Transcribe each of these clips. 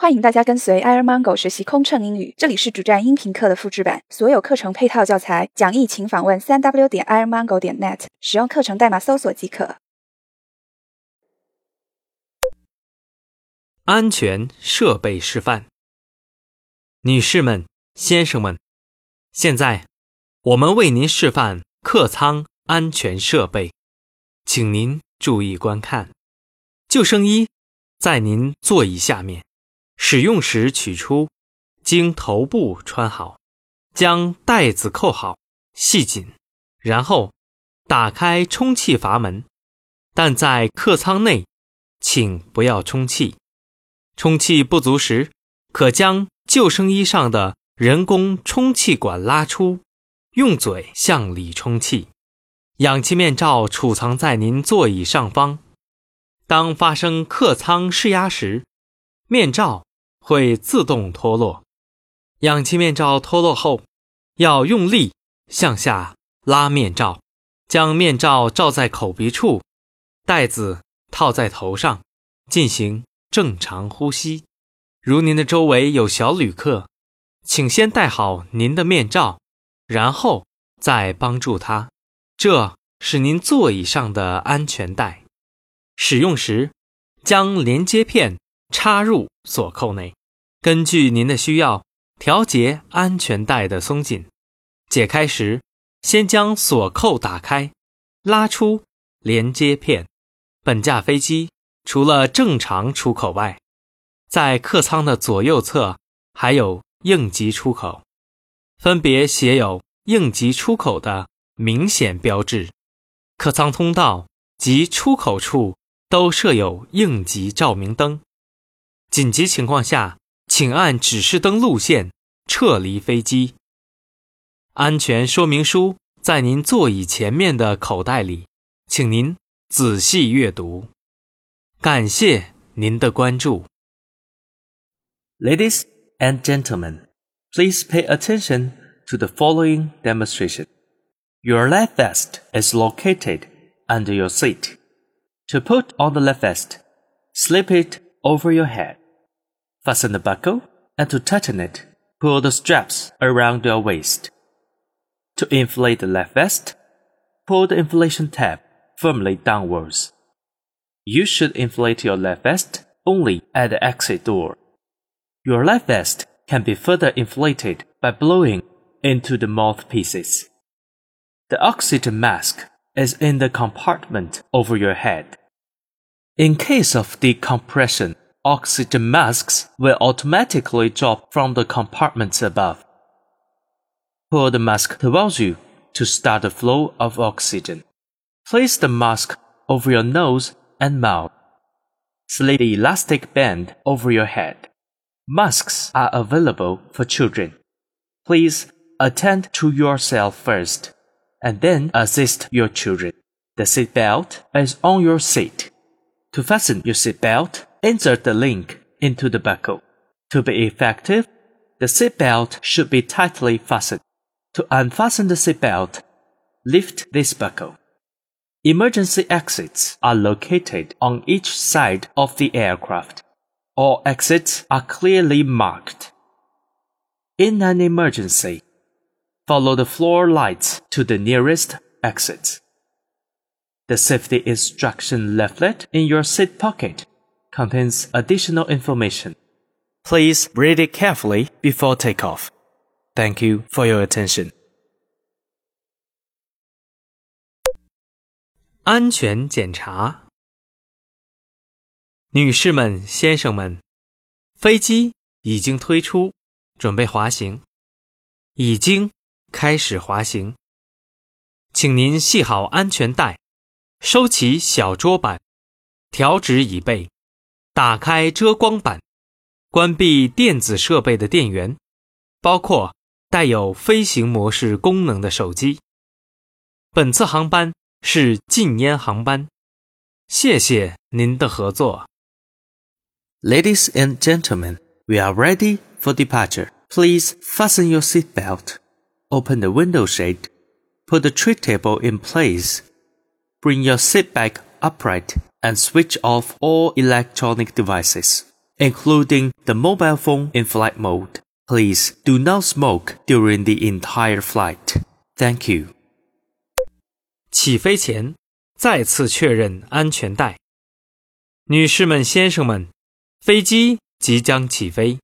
欢迎大家跟随 Air Mango 学习空乘英语，这里是主站音频课的复制版，所有课程配套教材讲义，请访问三 w 点 airmango 点 net，使用课程代码搜索即可。安全设备示范，女士们、先生们，现在我们为您示范客舱安全设备，请您注意观看。救生衣在您座椅下面。使用时取出，经头部穿好，将带子扣好，系紧，然后打开充气阀门。但在客舱内，请不要充气。充气不足时，可将救生衣上的人工充气管拉出，用嘴向里充气。氧气面罩储藏在您座椅上方。当发生客舱失压时，面罩。会自动脱落。氧气面罩脱落后，要用力向下拉面罩，将面罩罩在口鼻处，袋子套在头上，进行正常呼吸。如您的周围有小旅客，请先戴好您的面罩，然后再帮助他。这是您座椅上的安全带。使用时，将连接片插入锁扣内。根据您的需要调节安全带的松紧。解开时，先将锁扣打开，拉出连接片。本架飞机除了正常出口外，在客舱的左右侧还有应急出口，分别写有应急出口的明显标志。客舱通道及出口处都设有应急照明灯。紧急情况下。请按指示灯路线撤离飞机。安全说明书在您座椅前面的口袋里，请您仔细阅读。感谢您的关注。Ladies and gentlemen, please pay attention to the following demonstration. Your life vest is located under your seat. To put on the life vest, slip it over your head. Fasten the buckle, and to tighten it, pull the straps around your waist. To inflate the life vest, pull the inflation tab firmly downwards. You should inflate your life vest only at the exit door. Your life vest can be further inflated by blowing into the mouthpieces. The oxygen mask is in the compartment over your head. In case of decompression, oxygen masks will automatically drop from the compartments above. Pull the mask towards you to start the flow of oxygen. Place the mask over your nose and mouth. Slip the elastic band over your head. Masks are available for children. Please attend to yourself first and then assist your children. The seat belt is on your seat. To fasten your seat belt, insert the link into the buckle. To be effective, the seatbelt should be tightly fastened. To unfasten the seatbelt, lift this buckle. Emergency exits are located on each side of the aircraft. All exits are clearly marked. In an emergency, follow the floor lights to the nearest exit. The safety instruction leaflet in your seat pocket contains additional information. Please read it carefully before takeoff. Thank you for your attention. 安全检查，女士们、先生们，飞机已经推出，准备滑行，已经开始滑行。请您系好安全带，收起小桌板，调直椅背。打开遮光板，关闭电子设备的电源，包括带有飞行模式功能的手机。本次航班是禁烟航班，谢谢您的合作。Ladies and gentlemen, we are ready for departure. Please fasten your seat belt, open the window shade, put the tray table in place, bring your seat back upright and switch off all electronic devices. including the mobile phone in flight mode. Please do not smoke during the entire flight. Thank you. 起飞前再次确认安全带。女士们、先生们，飞机即将起飞，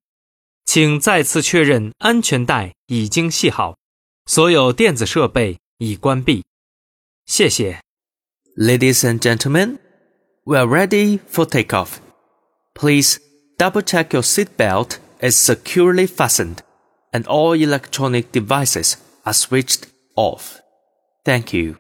请再次确认安全带已经系好，所有电子设备已关闭。谢谢。 Ladies and gentlemen, we are ready for takeoff. Please double check your seatbelt is securely fastened and all electronic devices are switched off. Thank you.